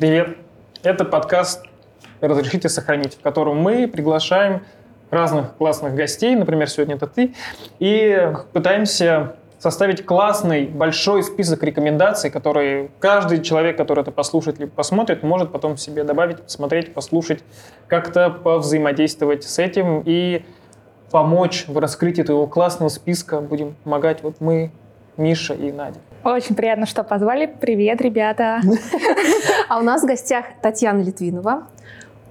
Привет. Это подкаст «Разрешите сохранить», в котором мы приглашаем разных классных гостей, например, сегодня это ты, и пытаемся составить классный большой список рекомендаций, которые каждый человек, который это послушает либо посмотрит, может потом себе добавить, посмотреть, послушать, как-то повзаимодействовать с этим и помочь в раскрытии твоего классного списка. Будем помогать вот мы, Миша и Надя. Очень приятно, что позвали. Привет, ребята. А у нас в гостях Татьяна Литвинова,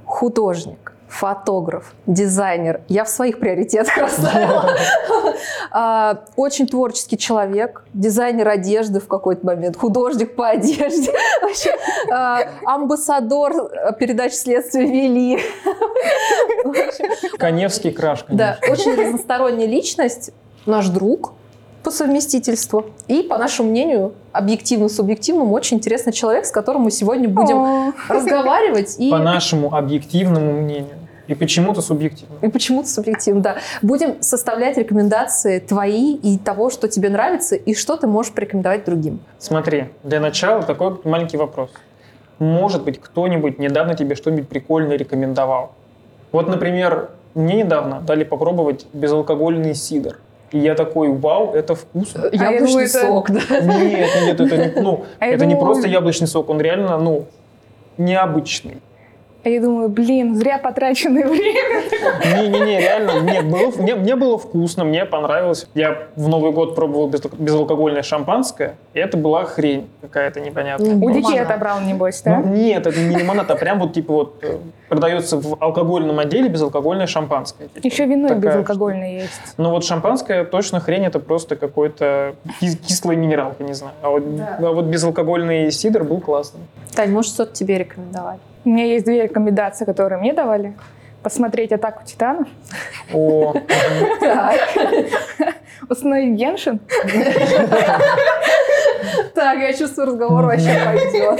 художник, фотограф, дизайнер. Я в своих приоритетах расставила. А, очень творческий человек, дизайнер одежды в какой-то момент, художник по одежде, а, амбассадор передач «Следствие вели». Коневский краш, Да, очень разносторонняя личность, наш друг, по совместительству. И, по нашему мнению, объективно-субъективному, очень интересный человек, с которым мы сегодня будем О. разговаривать. И, По нашему объективному мнению. И почему-то субъективно. и почему-то субъективно, да. Будем составлять рекомендации твои и того, что тебе нравится, и что ты можешь порекомендовать другим. Смотри, для начала такой маленький вопрос. Может быть, кто-нибудь недавно тебе что-нибудь прикольное рекомендовал? Вот, например, мне недавно дали попробовать безалкогольный сидр. И я такой, вау, это вкусно. я Яблочный это- сок, да. Нет, нет, это не, ну, А это не думала- просто яблочный сок, он реально, ну, необычный. А я думаю, блин, зря потраченное время. Не-не-не, реально, нет, было, мне, мне было вкусно, мне понравилось. Я в Новый год пробовал без- безалкогольное шампанское, и это была хрень какая-то непонятная. У детей отобрал, небось, да? Ну, нет, это не лимонад, а прям вот типа вот э, продается в алкогольном отделе безалкогольное шампанское. типа. Еще вино Такая безалкогольное есть. Ну вот шампанское точно хрень, это просто какой-то кис- кислая минералка, не знаю. А вот, Да. а вот безалкогольный сидр был классный. Тань, может, что-то тебе рекомендовать? У меня есть две рекомендации, которые мне давали. Посмотреть «Атаку титанов», О. Так. установить Геншин. Так, я чувствую, разговор вообще пойдет.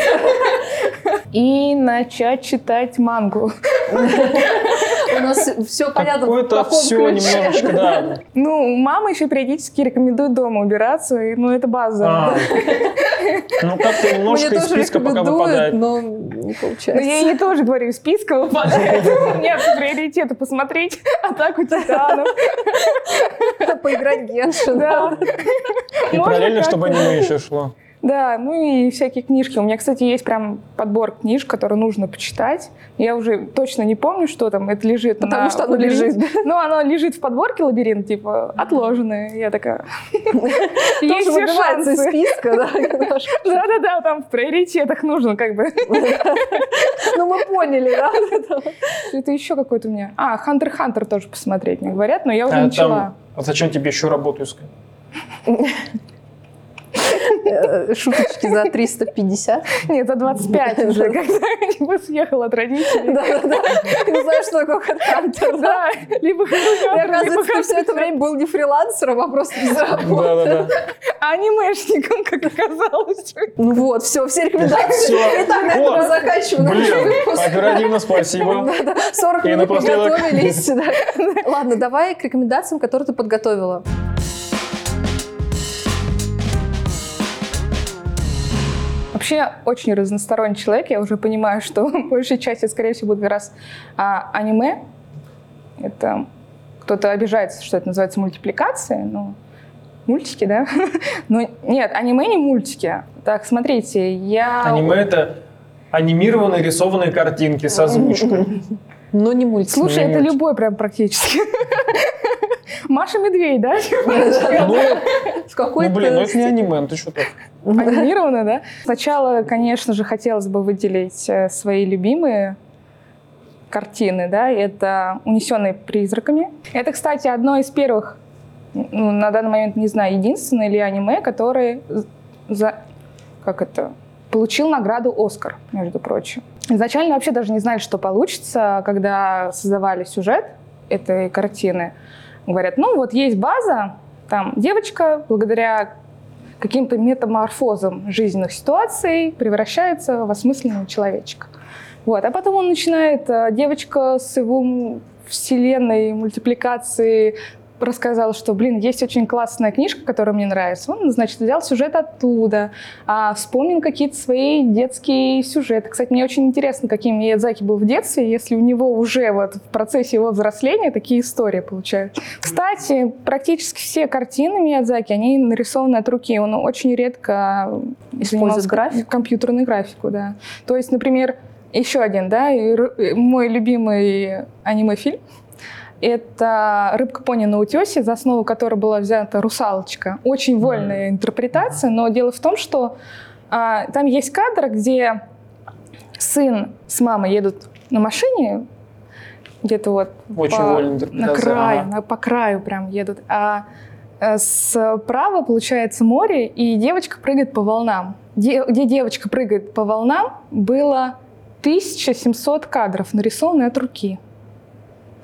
и начать читать мангу. У нас все понятно какое-то все немножечко, да. Ну, мама еще периодически рекомендует дома убираться, ну, это база. Ну как-то немножко из списка пока выпадает. но не Но получается. Ну, я ей тоже говорю, из списка выпадает. У меня по приоритету посмотреть «Атаку титанов». Поиграть в Геншин. Да. И параллельно, чтобы аниме еще шло. Да, ну и всякие книжки. У меня, кстати, есть прям подбор книж, которые нужно почитать. Я уже точно не помню, что там это лежит. Потому на что оно лежит. Ну, оно лежит в подборке лабиринт, типа, отложенное. Я такая... Есть все шансы. списка, да. Да-да-да, там в приоритетах нужно как бы. Ну, мы поняли, да? Это еще какой-то у меня... А, Хантер Хантер тоже посмотреть мне говорят, но я уже А начала. а зачем тебе еще работу искать? Э, Шуточки за 350. Нет, за 25 уже, когда я съехала от родителей. Да-да-да. Ты не знаешь, что такое хедхантер, да? Да, либо И либо оказывается, ты все это время был не фрилансером, а просто без работы. Да-да-да. анимешником, как оказалось. Ну вот, все, все рекомендации. Всё. Итак, на Вот. этом заканчиваем наш Блин, оперативно спасибо. Да-да, 40 И минут напоследок. подготовились. да. Ладно, давай к рекомендациям, которые ты подготовила. Вообще очень разносторонний человек. Я уже понимаю, что большая часть, это, скорее всего, будет как раз а, аниме. Это кто-то обижается, что это называется мультипликацией. Ну, мультики, да? Но нет, аниме не мультики. Так, смотрите, я... Аниме это анимированные рисованные картинки с озвучкой. Но не мультик. Слушай, это мультик. любой прям практически. Маша Медведь, да? Ну, В какой-то... ну, блин, ну это не аниме, ну ты что так? Анимировано, да? Сначала, конечно же, хотелось бы выделить э, свои любимые картины, да, это «Унесенные призраками». Это, кстати, одно из первых, ну, на данный момент, не знаю, единственное или аниме, которое за... как это? получил награду «Оскар», между прочим. Изначально вообще даже не знали, что получится, когда создавали сюжет этой картины. Говорят, ну вот есть база, там девочка благодаря каким-то метаморфозом жизненных ситуаций превращается в осмысленного человечка. Вот. А потом он начинает, э, девочка с его вселенной, мультипликацией, рассказал, что, блин, есть очень классная книжка, которая мне нравится. Он, значит, взял сюжет оттуда, а, вспомнил какие-то свои детские сюжеты. Кстати, мне очень интересно, каким Миядзаки был в детстве, если у него уже вот в процессе его взросления такие истории получаются. Кстати, практически все картины Миядзаки, они нарисованы от руки. Он очень редко Использует графику? Компьютерную графику, да. То есть, например, еще один, да, мой любимый аниме-фильм это «Рыбка пони на утесе», за основу которой была взята «Русалочка». Очень вольная mm. интерпретация, но дело в том, что а, там есть кадр, где сын с мамой едут на машине, где-то вот Очень по, на краю, на, по краю прям едут, а, а справа получается море, и девочка прыгает по волнам. Де, где девочка прыгает по волнам, было 1700 кадров, нарисованные от руки.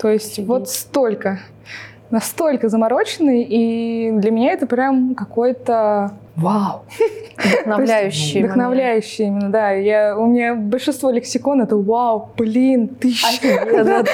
То есть Офигеть. вот столько, настолько замороченный, и для меня это прям какой-то вау. Вдохновляющий. Вдохновляющий именно, да. Я, у меня большинство лексикон это вау, блин, тысяча.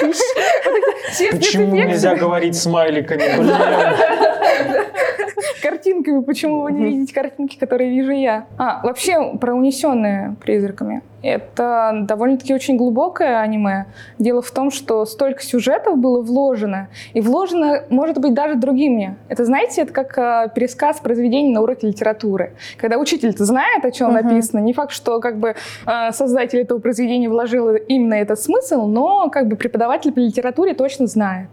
Почему нельзя говорить смайликами? Картинками. Почему вы не видите картинки, которые вижу я? А, вообще про унесенные призраками. Это довольно-таки очень глубокое аниме. Дело в том, что столько сюжетов было вложено, и вложено, может быть, даже другими. Это, знаете, это как э, пересказ произведений на уроке литературы. Когда учитель-то знает, о чем uh-huh. написано, не факт, что как бы э, создатель этого произведения вложил именно этот смысл, но как бы преподаватель по литературе точно знает.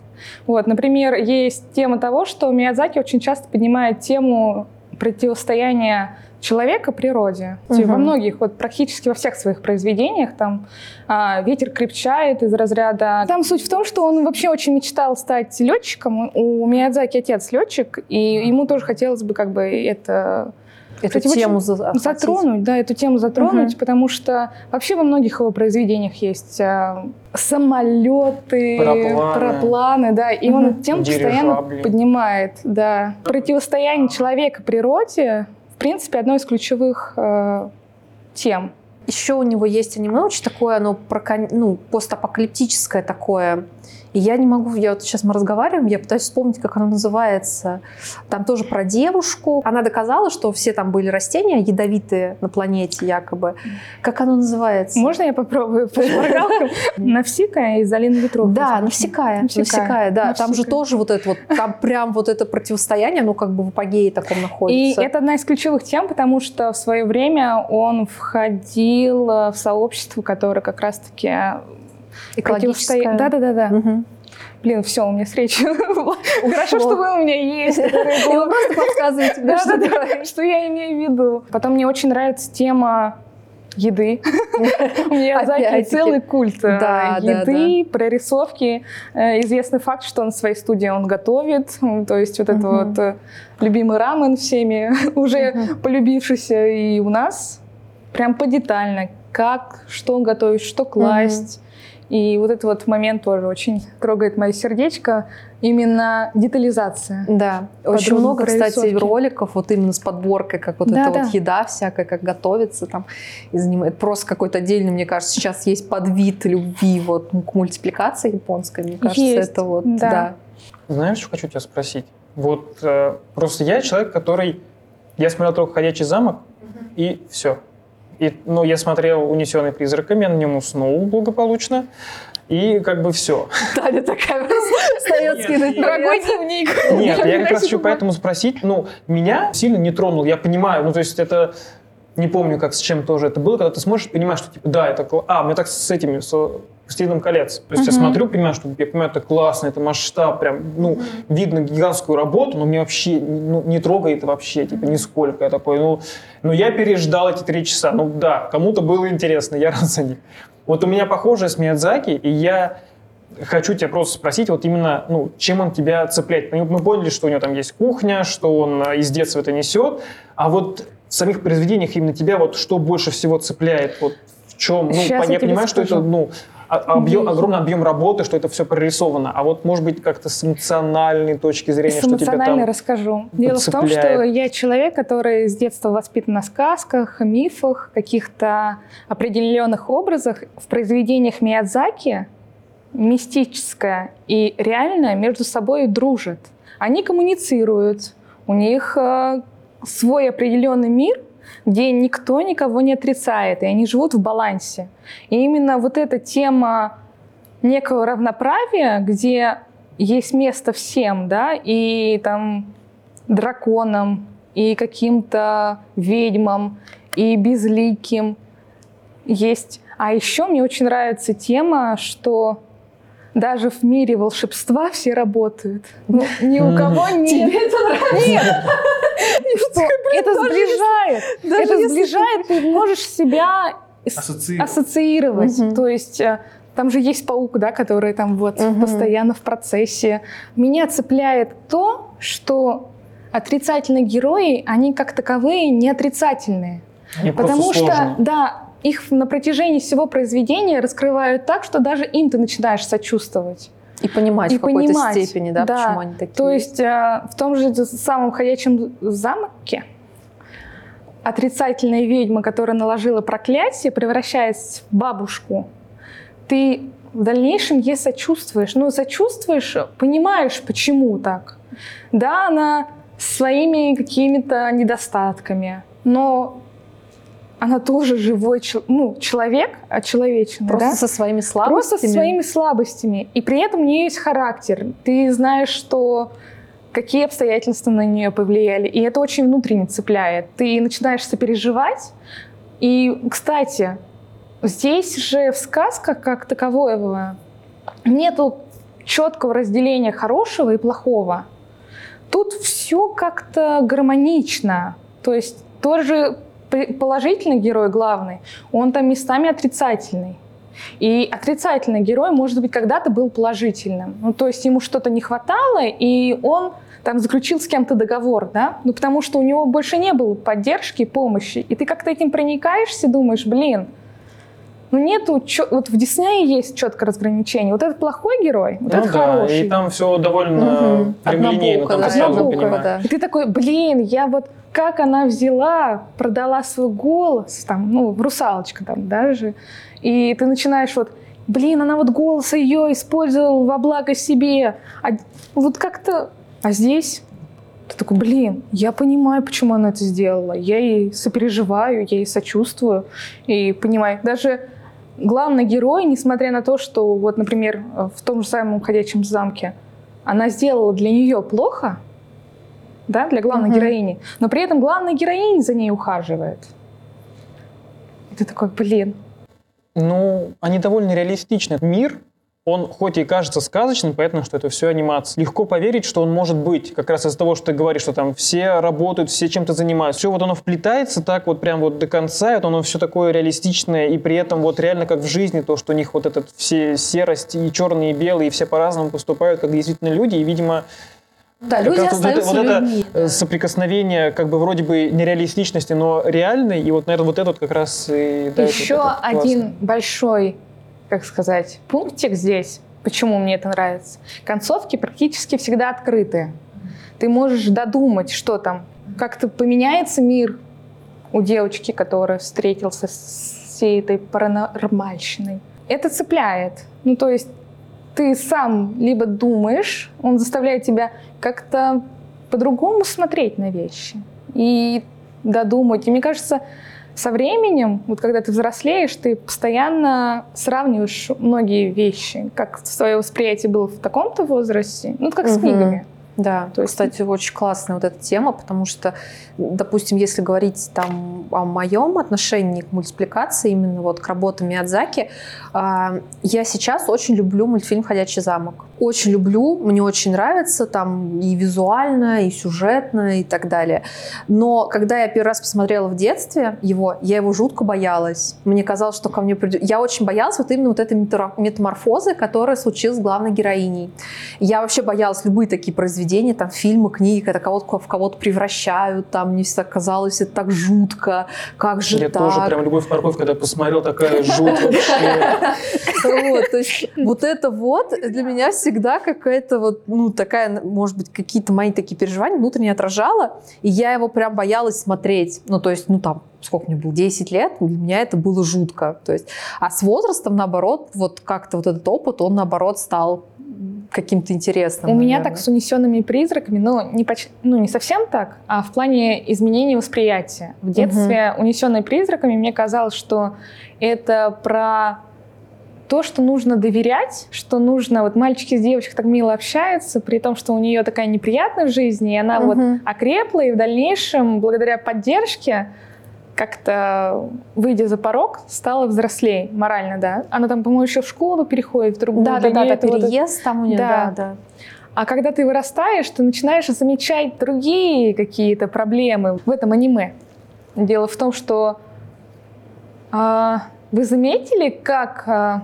Вот, например, есть тема того, что Миядзаки очень часто поднимает тему противостояния человека природе. Угу. Во многих, вот практически во всех своих произведениях там а, ветер крепчает из разряда. Там суть в том, что он вообще очень мечтал стать летчиком. У Миядзаки отец летчик, и ему тоже хотелось бы как бы это эту Кстати, тему затронуть, да, эту тему затронуть, угу. потому что вообще во многих его произведениях есть а, самолеты, парапланы, парапланы да, и угу. он эту тему постоянно поднимает, да. Противостояние человека природе принципе, одной из ключевых э, тем. Еще у него есть аниме очень такое, оно про, ну, постапокалиптическое такое, и я не могу, я вот сейчас мы разговариваем, я пытаюсь вспомнить, как оно называется. Там тоже про девушку. Она доказала, что все там были растения ядовитые на планете якобы. Как оно называется? Можно я попробую по шпаргалкам? Из Алины Ветров. Да, Навсекая. Навсекая, да. Там же тоже вот это вот, там прям вот это противостояние, ну как бы в апогее таком находится. И это одна из ключевых тем, потому что в свое время он входил в сообщество, которое как раз-таки Экологическая. Да, да, да, да. Угу. Блин, все, у меня встреча. Хорошо, что вы у меня есть. И вы просто подсказываете мне, что я имею в виду. Потом мне очень нравится тема еды. У меня Заки целый культ э, еды, прорисовки. Э, известный факт, что он в своей студии он готовит. То есть вот это вот э, любимый рамен всеми, уже полюбившийся и у нас. Прям подетально, как, что готовить, что класть и вот этот вот момент тоже очень трогает мое сердечко. Именно детализация. Да, очень много, кстати, роликов вот именно с подборкой, как вот да, эта да. вот еда всякая, как готовится там. И занимает просто какой-то отдельный, мне кажется, сейчас есть подвид любви вот к мультипликации японской. Мне кажется, есть. это вот, да. да. Знаешь, что хочу тебя спросить? Вот э, просто я человек, который... Я смотрел только «Ходячий замок», угу. и все. И, ну, я смотрел «Унесенный призраками», я на нем уснул благополучно. И как бы все. Таня такая встает скидывает. Дорогой дневник. Нет, я как раз хочу поэтому спросить. Ну, меня сильно не тронул, я понимаю. Ну, то есть это не помню, как с чем тоже это было, когда ты смотришь, понимаешь, что типа, да, это а, мне так с этими, с «Властелином колец». То есть uh-huh. я смотрю, понимаю, что я понимаю, это классно, это масштаб, прям, ну, uh-huh. видно гигантскую работу, но мне вообще ну, не трогает вообще, типа, нисколько. Я такой, ну, ну, я переждал эти три часа. Ну, да, кому-то было интересно, я рад за них. Вот у меня похожее с Миядзаки, и я хочу тебя просто спросить, вот именно, ну, чем он тебя цепляет? Мы, мы поняли, что у него там есть кухня, что он э, из детства это несет, а вот в самих произведениях именно тебя вот что больше всего цепляет? Вот в чем? Ну, Сейчас я, понимаю, скажу. что это, ну, а, объем, огромный объем работы, что это все прорисовано. А вот, может быть, как-то с эмоциональной точки зрения, что тебя там расскажу. Дело подцепляет. в том, что я человек, который с детства воспитан на сказках, мифах, каких-то определенных образах. В произведениях Миядзаки мистическое и реальное между собой дружат. они коммуницируют, у них э, свой определенный мир, где никто никого не отрицает, и они живут в балансе. И именно вот эта тема некого равноправия, где есть место всем, да, и там драконам, и каким-то ведьмам, и безликим есть. А еще мне очень нравится тема, что даже в мире волшебства все работают. Ну, ни у кого нет. Тебе это нравится? Нет. Что? Это сближает. Это сближает. Ты можешь себя Ассоциировать. То есть э, там же есть паук, да, который там вот Мгм. постоянно в процессе. Меня цепляет то, что отрицательные герои, они как таковые не отрицательные. Они Потому что, сложные. да, их на протяжении всего произведения раскрывают так, что даже им ты начинаешь сочувствовать. И понимать И в какой-то степени, да, да. почему они такие. То есть э, в том же самом ходячем замке отрицательная ведьма, которая наложила проклятие, превращаясь в бабушку, ты в дальнейшем ей сочувствуешь. Ну, сочувствуешь, понимаешь, почему так. Да, она своими какими-то недостатками, но она тоже живой ну, человек, очеловеченный, Просто да? со своими слабостями. Просто со своими слабостями. И при этом у нее есть характер. Ты знаешь, что какие обстоятельства на нее повлияли. И это очень внутренне цепляет. Ты начинаешь сопереживать. И, кстати, здесь же в сказках как такового нету четкого разделения хорошего и плохого. Тут все как-то гармонично. То есть тоже положительный герой главный, он там местами отрицательный. И отрицательный герой, может быть, когда-то был положительным. Ну, то есть ему что-то не хватало, и он там заключил с кем-то договор, да? Ну, потому что у него больше не было поддержки, помощи. И ты как-то этим проникаешься, думаешь, блин, ну нету, чё- вот в Диснее есть четкое разграничение. Вот этот плохой герой, вот Ну этот да, хороший. и там все довольно Мгм. прямолинейно, Однобоко, там да, сразу да. И ты такой, блин, я вот как она взяла, продала свой голос, там, ну, русалочка там даже, и ты начинаешь вот, блин, она вот голос ее использовала во благо себе, а вот как-то, а здесь ты такой, блин, я понимаю, почему она это сделала, я ей сопереживаю, я ей сочувствую, и понимаю, даже главный герой, несмотря на то, что вот, например, в том же самом «Ходячем замке», она сделала для нее плохо, да, для главной Мгм. героини, но при этом главная героиня за ней ухаживает. И ты такой, блин, Ну, они довольно реалистичны. Мир, он хоть и кажется сказочным, поэтому что это все анимация. Легко поверить, что он может быть, как раз из-за того, что ты говоришь, что там все работают, все чем-то занимаются. Все вот оно вплетается так вот прям вот до конца, это оно все такое реалистичное, и при этом вот реально как в жизни, то, что у них вот этот все серость и черные, и белые, и все по-разному поступают, как действительно люди, и, видимо, Да, как люди вот это- остаются вот это, людьми. э, соприкосновение как бы вроде бы нереалистичности, но реальной, и вот, наверное, вот этот как раз и вот еще это классно. один большой, как сказать, пунктик здесь, почему мне это нравится. Концовки практически всегда открыты. Ты можешь додумать, что там, как-то поменяется мир у девочки, которая встретился с всей этой паранормальщиной. Это цепляет. Ну, то есть ты сам либо думаешь, он заставляет тебя как-то по-другому смотреть на вещи и додумать. И мне кажется, со временем, вот когда ты взрослеешь, ты постоянно сравниваешь многие вещи, как свое восприятие было в таком-то возрасте, ну, как с Мгм. книгами. Да, То есть- кстати, очень классная вот эта тема, потому что, допустим, если говорить там о моем отношении к мультипликации, именно вот к работам Миядзаки, а, я сейчас очень люблю мультфильм «Ходячий замок». Очень люблю, мне очень нравится там и визуально, и сюжетно, и так далее. Но когда я первый раз посмотрела в детстве его, я его жутко боялась. Мне казалось, что ко мне придет... Я очень боялась вот именно вот этой метаморфозы, которая случилась с главной героиней. Я вообще боялась любые такие произведения, там фильмы, книги, когда кого-то в кого-то превращают, там мне всегда казалось это так жутко, как же Я так? тоже прям любовь морковь, когда посмотрел, такая жуть вообще. Вот, то есть вот это вот для меня всегда какая-то вот, ну, такая, может быть, какие-то мои такие переживания внутренне отражала, и я его прям боялась смотреть. Ну, то есть, ну, там, сколько мне было, 10 лет, для меня это было жутко. То есть, а с возрастом, наоборот, вот как-то вот этот опыт, он, наоборот, стал каким-то интересным. У меня наверное. так с унесенными призраками, но не, поч- ну, не совсем так, а в плане изменения восприятия. В детстве унесенные призраками мне казалось, что это про то, что нужно доверять, что нужно... Вот мальчики с девочкой так мило общаются, при том, что у нее такая неприятная жизнь, и она вот Мгм. окрепла, и в дальнейшем, благодаря поддержке, как-то, выйдя за порог, стала взрослее морально, да. Она там, по-моему, еще в школу переходит, в другую. Да, Для да, это вот переезд там у нее, Да. да, да. а когда ты вырастаешь, ты начинаешь замечать другие какие-то проблемы в этом аниме. Дело в том, что а, вы заметили, как а,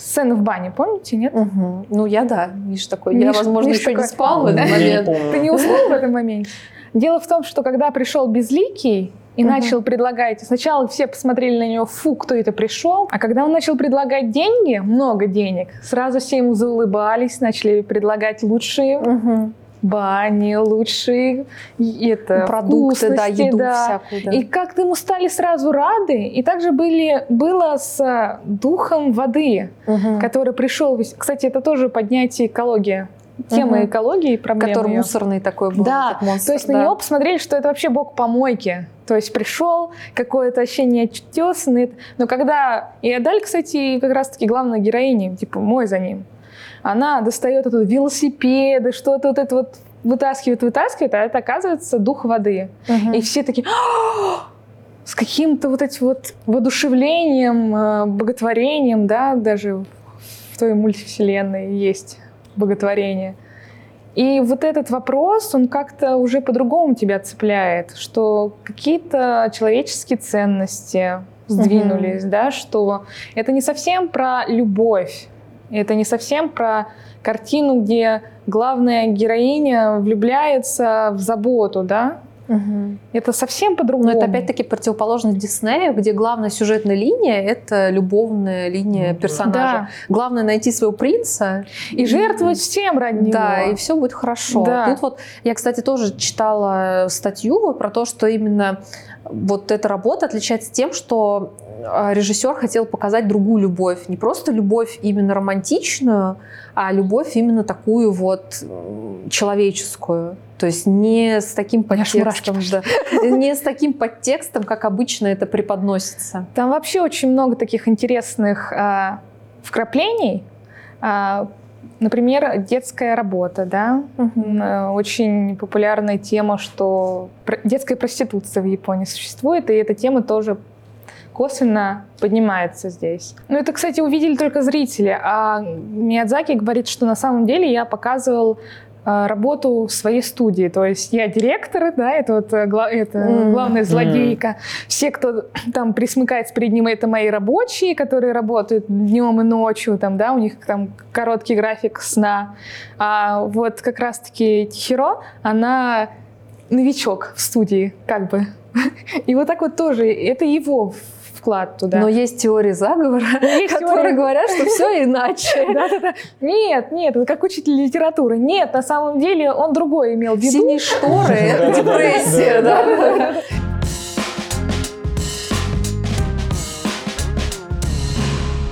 сцена в бане, помните, нет? Мгм. Ну, я да, Миш такой. я, Миш- возможно, Миш еще такой, не спал в этот Я момент. Ты не уснул в этом моменте? Дело в том, что когда пришел Безликий и начал предлагать, сначала все посмотрели на него, фу, кто это пришел, а когда он начал предлагать деньги, много денег, сразу все ему заулыбались, начали предлагать лучшие. Бани, лучшие это, Продукты, да, еду да. всякую, да. И как-то ему стали сразу рады. И также были, было с а, духом воды, Мгм. который пришел. Кстати, это тоже поднятие экологии. Тема Мгм. экологии и проблемы. Который её. мусорный такой был. Да, монстр, То есть да. на него посмотрели, что это вообще бог помойки. То есть пришел, какое-то ощущение неотесанный. Но когда... И Адаль, кстати, как раз-таки главная героиня, типа, мой за ним. Она достает оттуда велосипеды, что-то вот это вот вытаскивает, вытаскивает, а это оказывается дух воды. Мгм. И все такие «А!» с каким-то вот этим вот воодушевлением, э, боготворением, да, даже в той мультивселенной есть боготворение. И вот этот вопрос, он как-то уже по-другому тебя цепляет, что какие-то человеческие ценности сдвинулись, да, что это не совсем про любовь, это не совсем про картину, где главная героиня влюбляется в заботу, да, Мгм. это совсем по-другому. Но это опять-таки противоположность Диснея, где главная сюжетная линия — это любовная линия Ну, персонажа. Да. Главное найти своего принца. И жертвовать всем ради него. Да, и все будет хорошо. Да. Тут вот я, кстати, тоже читала статью про то, что именно вот эта работа отличается тем, что режиссер хотел показать другую любовь. Не просто любовь именно романтичную, а любовь именно такую вот человеческую. То есть не с таким подтекстом, да, не с таким подтекстом, как обычно это преподносится. Там вообще очень много таких интересных а, вкраплений. А, например, детская работа, да, э, очень популярная тема, что детская проституция в Японии существует, и эта тема тоже косвенно поднимается здесь. Ну, это, кстати, увидели только зрители, а Миядзаки говорит, что на самом деле я показывал э, работу в своей студии. То есть я директор, да, это вот э, гла- это М. главная злодейка. Все, кто там присмыкается перед ним, это мои рабочие, которые работают днем и ночью, там, да, у них там короткий график сна. А вот как раз-таки Хиро, она новичок в студии, как бы. И вот так вот тоже, это его вклад туда. Но есть теории заговора, Есть которые теория- говорят, что все иначе. Нет, нет, это как учитель литературы. Нет, на самом деле он другой имел в виду. Синие шторы — депрессия, да.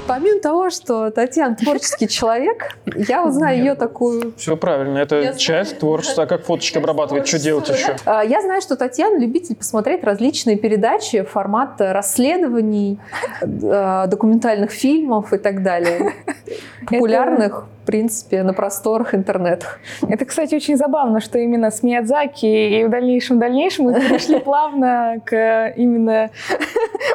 Помимо того, что Татьяна творческий человек, я вот знаю ее такую... Все правильно, это Я знаю. часть творчества. А как фоточки обрабатывать, что делать еще? А, Я знаю, что Татьяна любитель посмотреть различные передачи формата расследований, э, документальных фильмов и так далее. Популярных, принципе, на просторах интернета. Это, кстати, очень забавно, что именно с Миядзаки и в дальнейшем, в дальнейшем мы перешли плавно к именно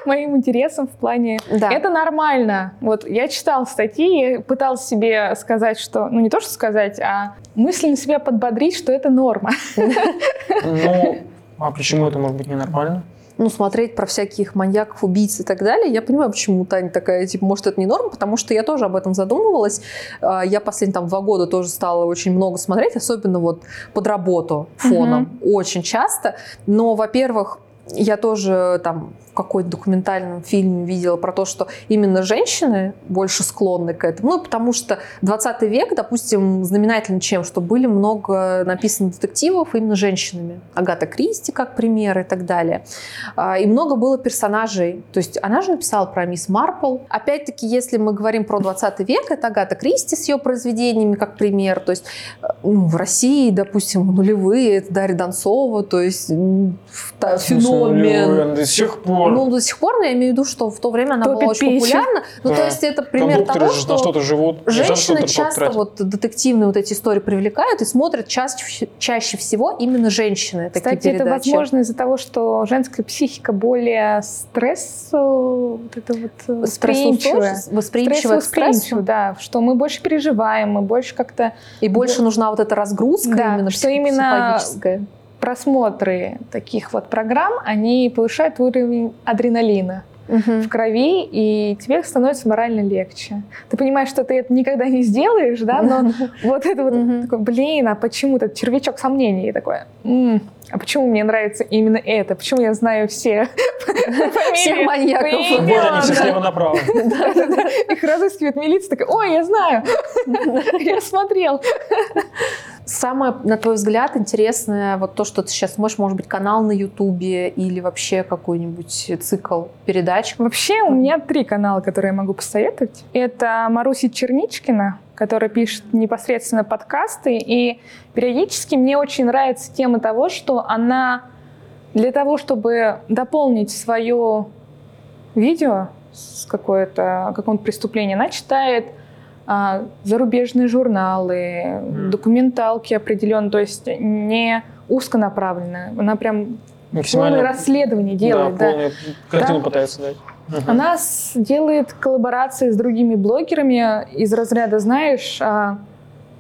моим интересам в плане... Да. Это нормально. Вот я читала статьи, я пыталась себе сказать, что... Ну, не то, что сказать, а мысленно себя подбодрить, что это норма. Ну, а почему это может быть ненормально? Ну, смотреть про всяких маньяков, убийц и так далее, я понимаю, почему Таня такая, типа, может, это не норма, потому что я тоже об этом задумывалась. А, Я последние там два года тоже стала очень много смотреть, особенно вот под работу фоном, очень часто. Но, во-первых, я тоже там в какой-то документальном фильме видела про то, что именно женщины больше склонны к этому. Ну, потому что 20 век, допустим, знаменателен чем? Что были много написано детективов именно женщинами. Агата Кристи, как пример, и так далее. А, и много было персонажей. То есть она же написала про мисс Марпл. Опять-таки, если мы говорим про 20 век, это Агата Кристи с ее произведениями, как пример. То есть ну, в России, допустим, нулевые, это Дарья Донцова, то есть феномен. До сих пор. Ну, до сих пор, но я имею в виду, что в то время она Топит была очень пищу. популярна. Ну, Да. то есть это пример Кондукторы того, на что что-то живут. женщины что-то часто тратят. вот детективные вот эти истории привлекают и смотрят чаще, чаще всего именно женщины такие Кстати, это передачи. возможно из-за того, что женская психика более стресс, вот это вот э, восприимчивая. Восприимчивая стрессу. да, что мы больше переживаем, мы больше как-то И больше нужна вот эта разгрузка Да, именно что именно психологическая. Просмотры таких вот программ, они повышают уровень адреналина Мгм. в крови, и тебе становится морально легче. Ты понимаешь, что ты это никогда не сделаешь, да, но вот это вот такой, блин, а почему этот червячок сомнений такой? «М, а почему мне нравится именно это? Почему я знаю все Всех маньяков. Вот они все слева направо. Их разыскивает милиция, такая, ой, я знаю, я смотрел. Самое, на твой взгляд, интересное, вот то, что ты сейчас смотришь, может быть, канал на Ютубе или вообще какой-нибудь цикл передач? Вообще у меня три канала, которые я могу посоветовать. Это Маруся Черничкина, которая пишет непосредственно подкасты, и периодически мне очень нравится тема того, что она для того, чтобы дополнить свое видео с какое-то, каком-то преступлении, она читает а, зарубежные журналы, Мгм. документалки определенно, то есть не узконаправленная. Она прям Максимально. полное расследование делает. Да, да. полную картину Да. пытается дать. Мгм. Она делает коллаборации с другими блогерами из разряда, знаешь, а,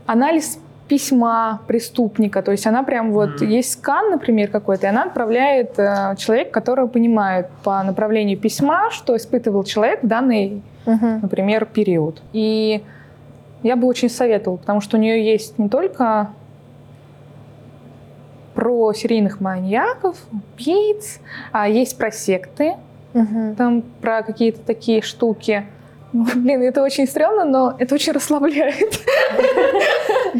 анализ письма преступника. То есть она прям вот, Мгм. есть скан, например, какой-то, и она отправляет э, человека, который понимает по направлению письма, что испытывал человек в данный, Мгм. например, период. И я бы очень советовала, потому что у нее есть не только про серийных маньяков, убийц, а есть про секты, Мгм. там про какие-то такие штуки. Блин, это очень стрёмно, но это очень расслабляет.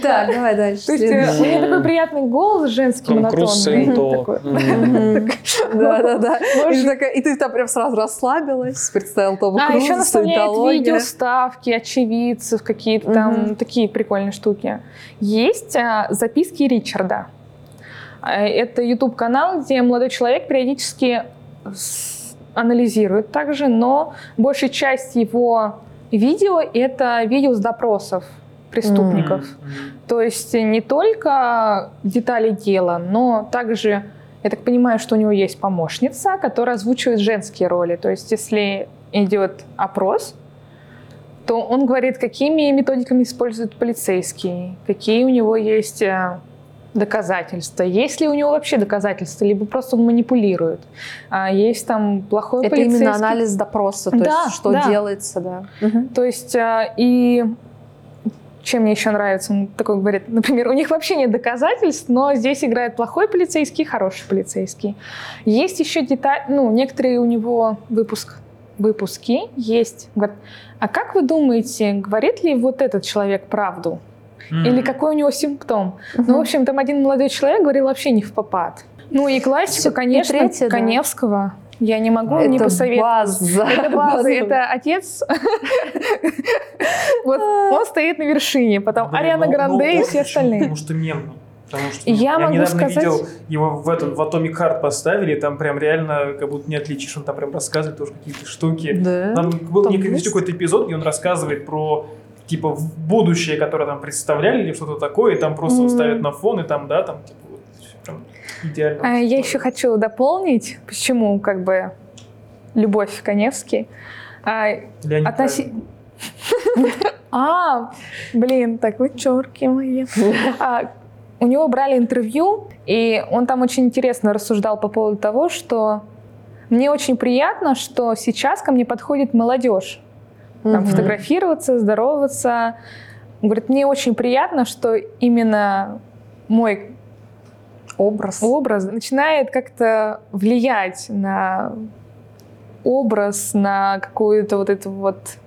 Так, давай дальше. То есть э, у нее такой приятный голос женский, монотонный. Да, да, да. И ты там прям сразу расслабилась, представил Тома А, Круза, еще наставляет саентология. видео, ставки, очевидцев, какие-то там такие прикольные штуки. Есть а, записки Ричарда. А, Это YouTube-канал, где молодой человек периодически с- анализирует также, но большая часть его видео — это видео с допросов преступников. Мгм. То есть не только детали дела, но также, я так понимаю, что у него есть помощница, которая озвучивает женские роли. То есть если идет опрос, то он говорит, какими методиками используют полицейские, какие у него есть э, доказательства, есть ли у него вообще доказательства, либо просто он манипулирует. А есть там плохой Это полицейский. именно анализ допроса, то Да, есть что да. делается, да. Мгм. То есть а, и чем мне еще нравится, он такой говорит, например, у них вообще нет доказательств, но здесь играет плохой полицейский и хороший полицейский. Есть еще деталь, ну, некоторые у него выпуск, выпуски есть. Говорят, а как вы думаете, говорит ли вот этот человек правду? Или какой у него симптом? Ну, в общем, там один молодой человек говорил вообще не в попад. Ну и классика, Всё, и конечно, третье, да. Коневского. Я не могу не Это посоветовать. база. Это база, это отец. Вот он стоит на вершине, потом Ариана ну- Гранде ну и вот все остальные. Потому что мемный. Потому что Я я могу недавно сказать- видел его в этот в Atomic Heart поставили, там прям реально как будто не отличишь, он там прям рассказывает тоже какие-то штуки. Да. Там был Там некий есть? какой-то эпизод, где он рассказывает про типа в будущее, которое там представляли или что-то такое, и там просто Мгм. ставят на фон, и там, да, там типа вот прям идеально. А Я еще хочу дополнить, почему как бы любовь Коневский. А, относи- А, блин, так вычеркиваем. А, У него брали интервью, и он там очень интересно рассуждал по поводу того, что мне очень приятно, что сейчас ко мне подходит молодежь. Там, Мгм. фотографироваться, здороваться. Он говорит, мне очень приятно, что именно мой Образ. образ начинает как-то влиять на образ, на какую-то вот эту вот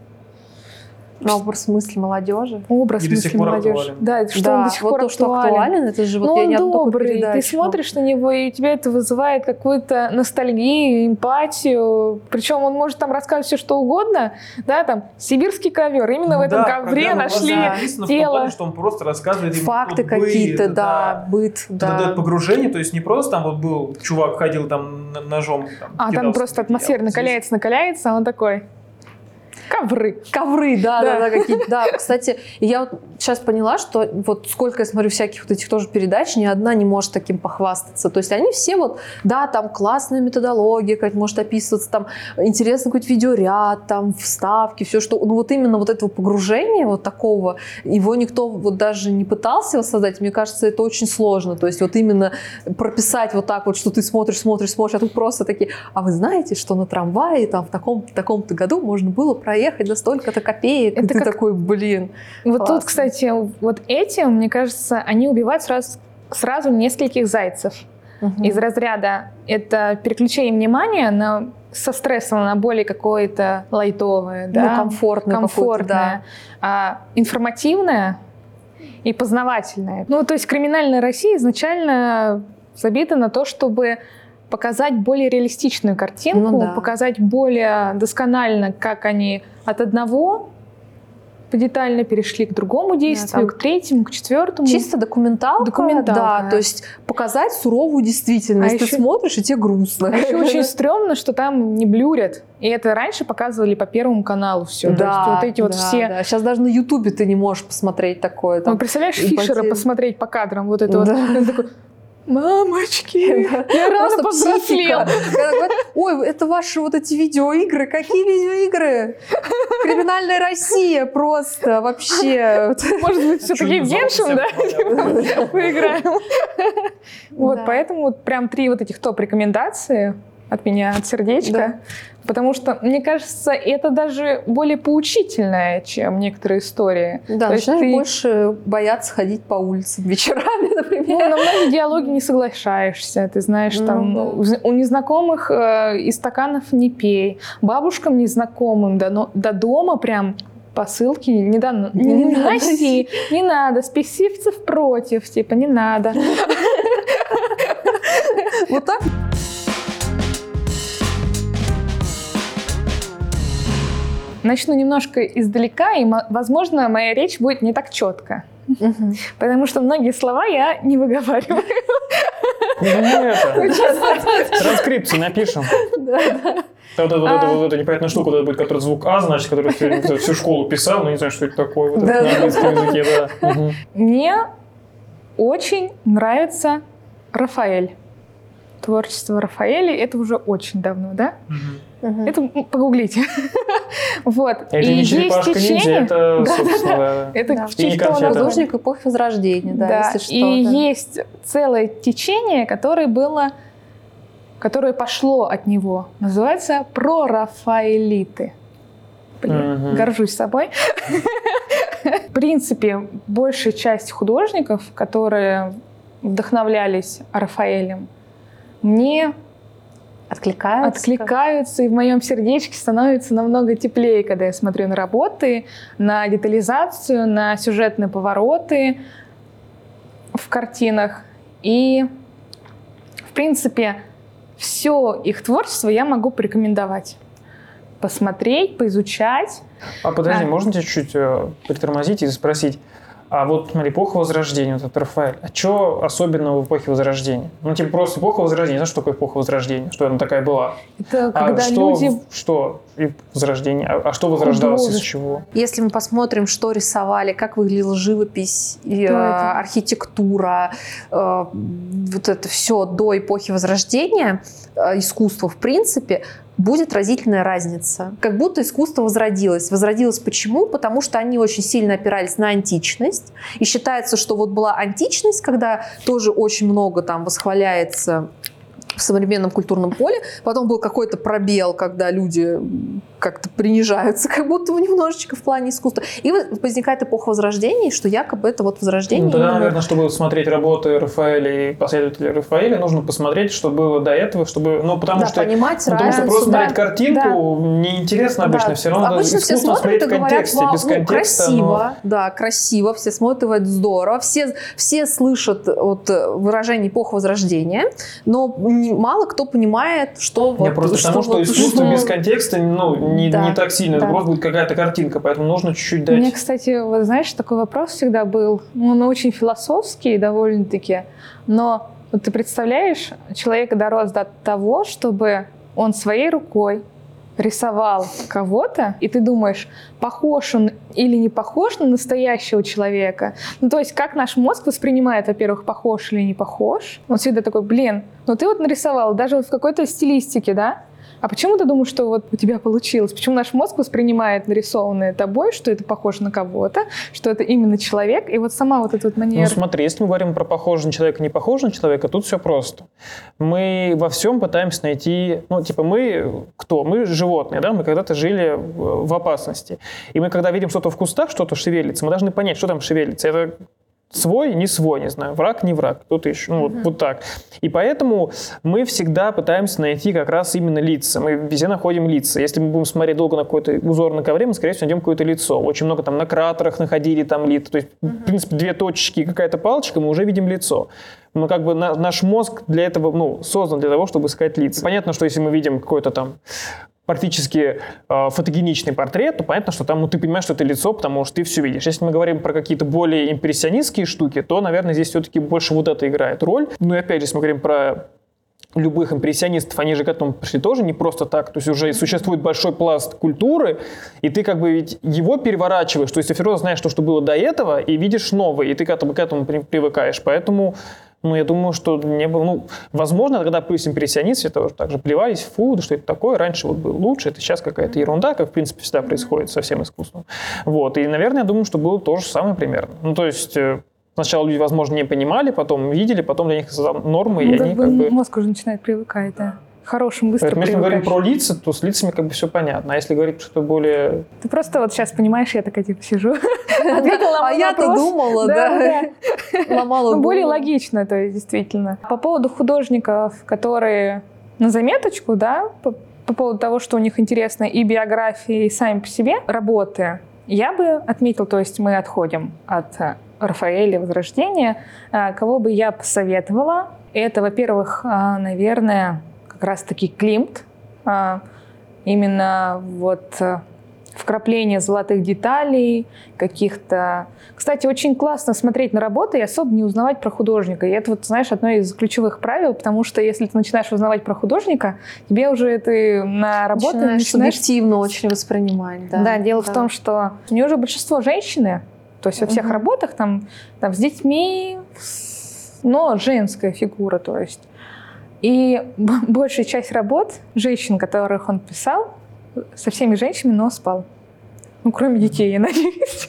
На образ мысли молодежи. образ И мысли молодежи. актуален. Да, что да, он до сих вот пор то, что актуален. актуален, это же вот Но я он не добрый, ты смотришь на него, и у тебя это вызывает какую-то ностальгию, эмпатию. Причем он может там рассказывать все, что угодно, да, там, сибирский ковер, именно в этом Да, ковре нашли в том тело. плане, что он просто рассказывает им Факты вот быт, какие-то, да, быт, Вот да. это погружение, то есть не просто там вот был чувак ходил там ножом. Там, А там просто атмосфера накаляется, накаляется, а он такой, ковры. Ковры, да, Да. да, да, какие-то. Да, кстати, я вот сейчас поняла, что вот сколько я смотрю всяких вот этих тоже передач, ни одна не может таким похвастаться. То есть они все вот, да, там классная методология, как может описываться, там интересный какой-то видеоряд, там вставки, все что. Ну вот именно вот этого погружения вот такого, его никто вот даже не пытался воссоздать. Мне кажется, это очень сложно. То есть вот именно прописать вот так вот, что ты смотришь, смотришь, смотришь, а тут просто такие, а вы знаете, что на трамвае там в таком-то, таком-то году можно было проехать за столько-то копеек. Это и ты как- такой, блин. Вот Классно. тут, кстати, вот этим, мне кажется, они убивают сразу, сразу нескольких зайцев. Из разряда это переключение внимания на, со стрессом на более какое-то лайтовое, да, ну, комфортное, комфортное, а, информативное и познавательное. Ну, то есть криминальная Россия изначально забита на то, чтобы показать более реалистичную картинку, Ну да. показать более досконально, как они от одного детально перешли к другому действию, там к третьему, к четвертому. да. Чисто документалка, Документалка. да, то есть показать суровую действительность. А ты еще- смотришь, и тебе грустно. А еще очень стрёмно, что там не блюрят. И это раньше показывали по Первому каналу все. Да, вот эти вот да, все... да. Сейчас даже на Ютубе ты не можешь посмотреть такое. Ну, Там. представляешь, и Фишера потери. посмотреть по кадрам, вот это вот. Да. Он такой, мамочки, я рано Просто повзрослел. Ой, это ваши вот эти видеоигры. Какие видеоигры? Криминальная Россия просто вообще. Может быть, все-таки в Геншин, да? Поиграем. Вот, поэтому вот прям три вот этих топ-рекомендации от меня, от сердечка. Потому что, мне кажется, это даже более поучительное, чем некоторые истории. Да, То начинаешь ты- больше бояться ходить по улицам вечерами, Ну, например. на многие диалоги не соглашаешься. Ты знаешь, Ну, там да. у незнакомых э, из стаканов не пей. Бабушкам незнакомым до, но- до дома прям посылки не, да, не, Не надо носи, не надо, спесивцев против, типа не надо. Вот так Начну немножко издалека, и, мо- возможно, моя речь будет не так четко. Мгм. Потому что многие слова я не выговариваю. Ну, это, транскрипцию напишем. Вот это, вот А. вот это непонятная штука, вот это будет, который звук А, значит, который всю, всю школу писал, но не знаю, что это такое вот Да, на да, английском языке, да. Мне очень нравится Рафаэль. Творчество Рафаэля это уже очень давно, да? Мгм. Это погуглите. Вот. Это И не есть черепашка ниндзя, течение. это, Да, собственно, да. Это Да. в честь? Художник эпохи Возрождения, да, Да, если что. и да. есть целое течение, которое было, которое пошло от него. Называется прорафаэлиты. Блин, Мгм. горжусь собой. В принципе, большая часть художников, которые вдохновлялись Рафаэлем, мне Откликаются. откликаются, и в моем сердечке становится намного теплее, когда я смотрю на работы, на детализацию, на сюжетные повороты в картинах. И, в принципе, все их творчество я могу порекомендовать. Посмотреть, поизучать. А подожди, А. можно тебя чуть э, притормозить и спросить? А вот, смотри, эпоха Возрождения, вот этот Рафаэль, а что особенного в эпохе Возрождения? Ну, типа, просто эпоха Возрождения, знаешь, что такое эпоха Возрождения? Что она такая была? Это А когда что, люди... что и Возрождение? А, а что возрождалось из чего? Если мы посмотрим, что рисовали, как выглядела живопись, и, э, архитектура, э, вот это все до эпохи Возрождения, э, искусство в принципе, будет разительная разница. Как будто искусство возродилось. Возродилось почему? Потому что они очень сильно опирались на античность. И считается, что вот была античность, когда тоже очень много там восхваляется в современном культурном поле. Потом был какой-то пробел, когда люди как-то принижаются, как будто бы немножечко в плане искусства. И возникает эпоха Возрождения, что якобы это вот Возрождение. Ну, тогда, наверное, чтобы смотреть работы Рафаэля и последователей Рафаэля, нужно посмотреть, что было до этого, чтобы, ну, потому да, что, понимать ну, потому что просто да. смотреть картинку неинтересно обычно, Да. все равно Обычно все смотрят и говорят, «Вау, без ну, красиво, но- да, красиво, все смотрят, и говорят, здорово, все, все слышат вот э, выражение эпоха Возрождения, но мало кто понимает, что Не, вот, просто потому, что вот- искусство что- без контекста ну, не, Да, не так сильно. Это да. просто будет какая-то картинка, поэтому нужно чуть-чуть Мне, дать. кстати, вот знаешь, такой вопрос всегда был. Он очень философский довольно-таки, но вот ты представляешь, человек дорос до того, чтобы он своей рукой рисовал кого-то, и ты думаешь, похож он или не похож на настоящего человека. Ну, то есть, как наш мозг воспринимает, во-первых, похож или не похож. Он всегда такой, блин, ну ты вот нарисовал, даже вот в какой-то стилистике, да? А почему ты думаешь, что вот у тебя получилось? Почему наш мозг воспринимает нарисованное тобой, что это похоже на кого-то, что это именно человек, и вот сама вот эта вот Ну манера. смотри, если мы говорим про похожий на человека, не похожий на человека, тут все просто. Мы во всем пытаемся найти, ну типа мы кто? Мы животные, да? Мы когда-то жили в опасности. И мы когда видим что-то в кустах, что-то шевелится, мы должны понять, что там шевелится. Это свой, не свой, не знаю, враг, не враг, кто-то еще, ну вот, вот так. И поэтому мы всегда пытаемся найти как раз именно лица. Мы везде находим лица. Если мы будем смотреть долго на какой-то узор на ковре, мы, скорее всего, найдем какое-то лицо. Очень много там на кратерах находили там лица. То есть, в принципе, две точечки и какая-то палочка, мы уже видим лицо. Мы как бы на- наш мозг для этого, ну, создан для того, чтобы искать лица. Понятно, что если мы видим какой-то там практически э, фотогеничный портрет, то понятно, что там, ну, ты понимаешь, что это лицо, потому что ты все видишь. Если мы говорим про какие-то более импрессионистские штуки, то, наверное, здесь все-таки больше вот это играет роль. Ну и опять же, если мы говорим про любых импрессионистов, они же к этому пришли тоже не просто так. То есть уже существует большой пласт культуры, и ты как бы ведь его переворачиваешь. То есть ты все равно знаешь то, что было до этого, и видишь новое, и ты к этому, к этому при- привыкаешь. Поэтому ну, я думаю, что не было... Ну, возможно, когда появились импрессионисты, тоже так же плевались, фу, да что это такое, раньше вот было лучше, это сейчас какая-то ерунда, как, в принципе, всегда происходит со всем искусством. Вот, и, наверное, я думаю, что было то же самое примерно. Ну, то есть... э, Сначала люди, возможно, не понимали, потом видели, потом для них это нормы, и Ну, они как бы как бы... мозг уже начинает привыкать, да. Хорошим быстро Поэтому, если мы говорим про лица, то с лицами как бы все понятно. А если говорить что-то более... Ты просто вот сейчас понимаешь, я такая типа сижу. А я-то думала, Да, да. Ломала Ну, более логично, то есть, действительно. По поводу художников, которые на заметочку, да, по, по поводу того, что у них интересно и биографии, и сами по себе работы, я бы отметил, то есть мы отходим от э, Рафаэля, Возрождения, Э, кого бы я посоветовала. Это, во-первых, э, наверное, как раз-таки Климт. Э, Именно вот э, вкрапление золотых деталей, каких-то... Кстати, очень классно смотреть на работы и особо не узнавать про художника. И это, вот, знаешь, одно из ключевых правил, потому что если ты начинаешь узнавать про художника, тебе уже ты на работе Начинаешь начинаешь... субъективно очень воспринимать. Да, Да, дело в том, что у нее уже большинство женщины, то есть во всех Мгм. работах там, там с детьми, но женская фигура, то есть. И большая часть работ женщин, которых он писал, со всеми женщинами, но спал. Ну, кроме детей, я надеюсь.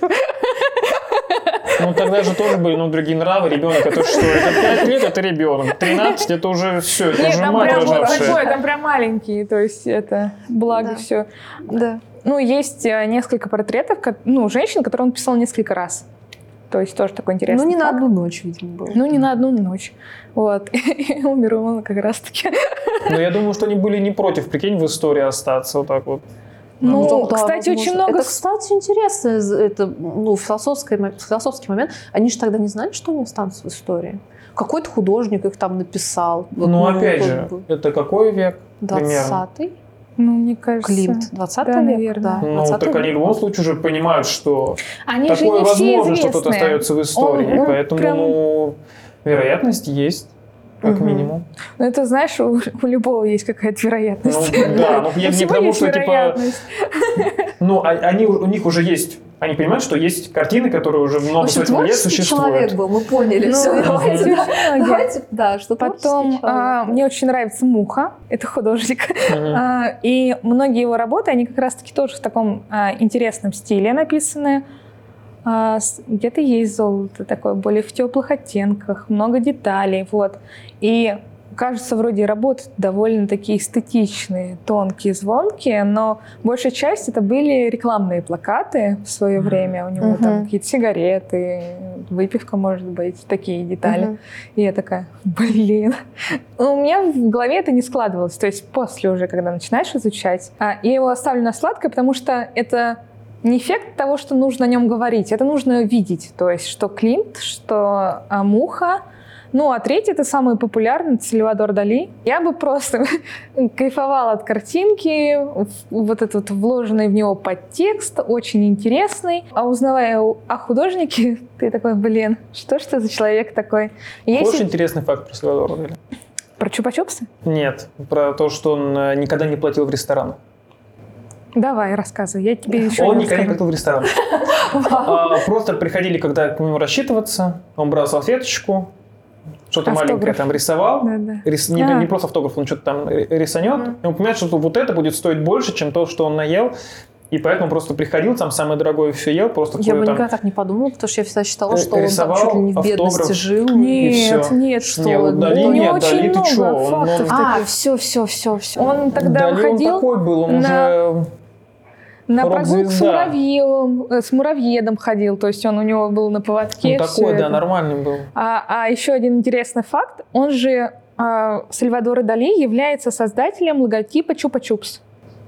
Ну, тогда же тоже были, ну, другие нравы. Ребенок, это что? Это 5 лет, это ребенок. 13, это уже все, это Нет, уже там мать прям рожавшая. большой, там прям маленькие, то есть это благо Да. все. Да. Ну, есть э, несколько портретов, ну, женщин, которые он писал несколько раз. То есть тоже такой интересный Ну, не на факт. одну ночь, видимо, было. Ну, не на одну ночь. Вот. И умер он как раз-таки. Но я думаю, что они были не против, прикинь, в истории остаться вот так вот. Ну, да, кстати, очень возможно. много... Это, кстати, интересно. Это, ну, философский, философский момент. Они же тогда не знали, что они останутся в истории. Какой-то художник их там написал. Вот, Ну, опять же, бы, это какой век? примерно? 20-й? Ну, мне кажется... Климт. 20 да, век? наверное. Да, Ну, 20 так они в век. любом случае уже понимают, что Они же такое возможно, что кто-то остается в истории. Он- он поэтому, прям- ну, вероятность есть, как Мгм. минимум. Ну, это, знаешь, у, у любого есть какая-то Ну, вероятность. да, ну, я не потому, что, типа, вероятность. ну, а- они, у них уже есть, они понимают, что есть картины, которые уже много общем, сотен лет творческий человек существуют. был, мы поняли Ну, все. Давайте, да. Давайте, да, что Потом а, мне очень нравится Муха, это художник. Мгм. А, И многие его работы, они как раз-таки тоже в таком а, интересном стиле написаны. А, с- Где-то есть золото такое, более в теплых оттенках, много деталей, вот. И кажется, вроде работы довольно такие эстетичные, тонкие, звонкие, но большая часть это были рекламные плакаты в свое время. У него Мгм. там какие-то сигареты, выпивка, может быть, такие детали. Мгм. И я такая, блин. Ну, У меня в голове это не складывалось. То есть после уже, когда начинаешь изучать, а, я его оставлю на сладкое, потому что это не эффект того, что нужно о нем говорить, это нужно видеть. То есть, что Климт, что а, Муха. Ну, а третий, это самый популярный, это Сальвадор Дали. Я бы просто кайфовала от картинки, вот этот вложенный в него подтекст, очень интересный. А узнавая о художнике, ты такой, блин, что ж ты за человек такой? Есть Очень интересный факт про Сальвадора Дали. Про чупа-чупсы? Нет, про то, что он э, никогда не платил в ресторанах. Давай, рассказывай, я тебе еще Он не никогда не платил в ресторанах. А, Просто приходили, когда к нему рассчитываться, он брал салфеточку, что-то маленькое там рисовал. Рис- не, А. не просто автограф, он что-то там ри- рисанет. И он понимает, что вот это будет стоить больше, чем то, что он наел. И поэтому просто приходил, там самое дорогое все ел, просто Я бы там... никогда так не подумала, потому что я всегда считала, Э, что он там рисовал чуть ли не в бедности автограф. жил. Нет, всё. нет, Что? Не, вот Дали У него нет, очень Дали ты много чё? Он- фактов он- А, все, все, все, все. Он тогда Дали он выходил такой был, он на- уже... на прогулку с муравьем, э, с муравьедом ходил, то есть он у него был на поводке. Ну, такой, да, это. нормальный был. А, а еще один интересный факт, он же а, Сальвадор Дали является создателем логотипа Чупа-Чупс.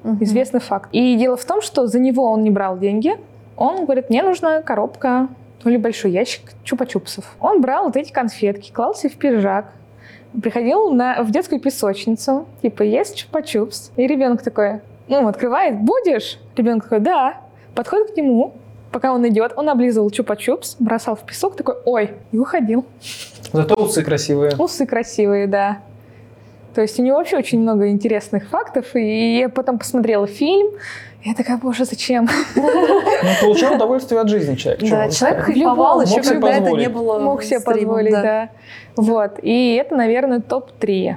Мгм. Известный факт. И дело в том, что за него он не брал деньги. Он говорит, мне нужна коробка или большой ящик чупа-чупсов. Он брал вот эти конфетки, клал себе в пиджак, приходил на, в детскую песочницу, типа, есть чупа-чупс. И ребенок такой, ну, открывает, будешь? Ребенок такой, да. Подходит к нему, пока он идет, он облизывал чупа-чупс, бросал в песок, такой, ой, и уходил. Зато усы красивые. Усы красивые, да. То есть у него вообще очень много интересных фактов. И я потом посмотрела фильм, и я такая, боже, зачем? Ну, получал удовольствие от жизни человек. Да, человек хайповал еще, когда это не было Мог себе позволить, да. Вот. И это, наверное, топ-3.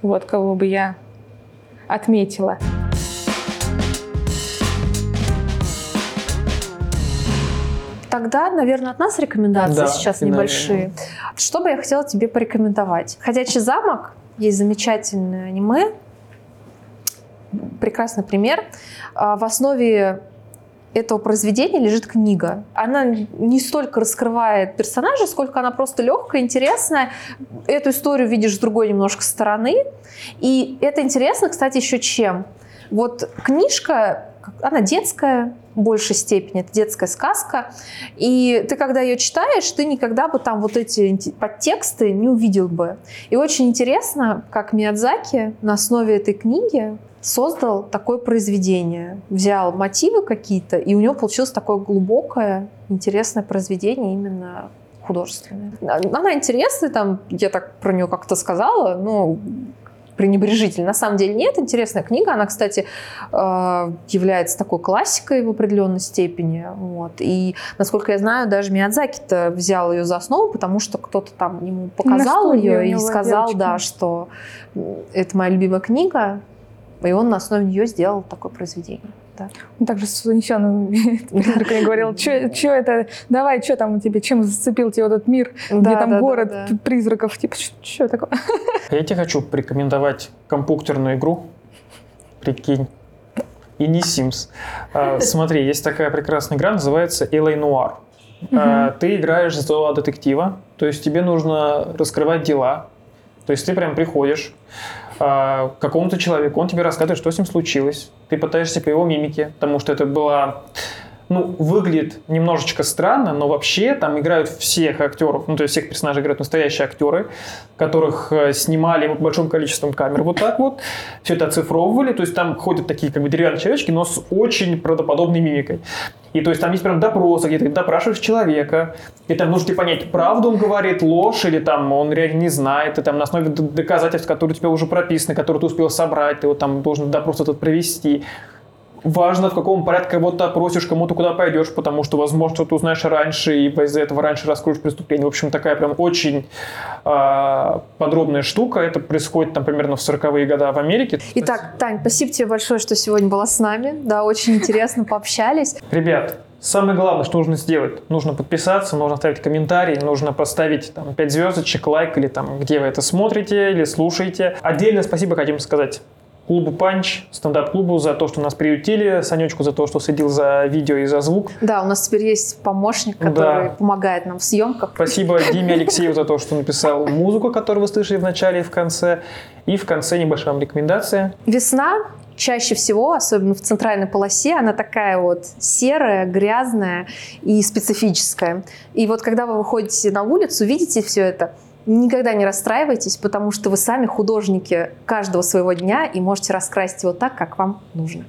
Вот кого бы я отметила. Тогда, наверное, от нас рекомендации Да, сейчас финальные. небольшие. Что бы я хотела тебе порекомендовать? «Ходячий замок» есть замечательное аниме. Прекрасный пример. А, В основе этого произведения лежит книга. Она не столько раскрывает персонажа, сколько она просто легкая, интересная. Эту историю видишь с другой немножко стороны. И это интересно, кстати, еще чем. Вот книжка, она детская большей степени, это детская сказка. И ты, когда ее читаешь, ты никогда бы там вот эти подтексты не увидел бы. И очень интересно, как Миядзаки на основе этой книги создал такое произведение. Взял мотивы какие-то, и у него получилось такое глубокое, интересное произведение именно художественное. Она интересная, там, я так про нее как-то сказала, но пренебрежительно. На самом деле нет, интересная книга. Она, кстати, э, является такой классикой в определенной степени. Вот. И, насколько я знаю, даже Миядзаки-то взял ее за основу, потому что кто-то там ему показал ее и сказал, девочка. да, что это моя любимая книга, и он на основе нее сделал такое произведение. Да. Он также с унесенным призраками говорил, что это, давай, что там у тебя, чем зацепил тебя вот этот мир, где там да, да, город да. призраков, типа, что такое? Я тебе хочу порекомендовать компьютерную игру. Прикинь. И не Sims. А, смотри, есть такая прекрасная игра, называется LA Noir. А, ты играешь за детектива, то есть тебе нужно раскрывать дела. То есть ты прям приходишь а, какому-то человеку, он тебе рассказывает, что с ним случилось. Ты пытаешься по его мимике, потому что это была ну, выглядит немножечко странно, но вообще там играют всех актеров, ну, то есть всех персонажей играют настоящие актеры, которых э, снимали большим количеством камер вот так вот, все это оцифровывали, то есть там ходят такие как бы деревянные человечки, но с очень правдоподобной мимикой. И то есть там есть прям допросы, где ты допрашиваешь человека, и там нужно понять, правду он говорит, ложь, или там он реально не знает, и там на основе доказательств, которые у тебя уже прописаны, которые ты успел собрать, ты вот там должен допрос этот провести. Важно, в каком порядке кого-то опросишь, кому ты куда пойдешь, потому что, возможно, что ты узнаешь раньше, и из-за этого раньше раскроешь преступление. В общем, такая прям очень а, подробная штука. Это происходит там примерно в 40-е годы в Америке. Итак, Тань, спасибо тебе большое, что сегодня была с нами. Да, очень интересно пообщались. Ребят, Самое главное, что нужно сделать, нужно подписаться, нужно оставить комментарий, нужно поставить там 5 звездочек, лайк или там, где вы это смотрите или слушаете. Отдельно спасибо хотим сказать клубу «Панч», стендап-клубу за то, что нас приютили, Санечку за то, что следил за видео и за звук. Да, у нас теперь есть помощник, который Да. помогает нам в съемках. Спасибо Диме Алексееву за то, что написал музыку, которую вы слышали в начале и в конце. И в конце небольшая вам рекомендация. Весна чаще всего, особенно в центральной полосе, она такая вот серая, грязная и специфическая. И вот когда вы выходите на улицу, видите все это, никогда не расстраивайтесь, потому что вы сами художники каждого своего дня и можете раскрасить его так, как вам нужно.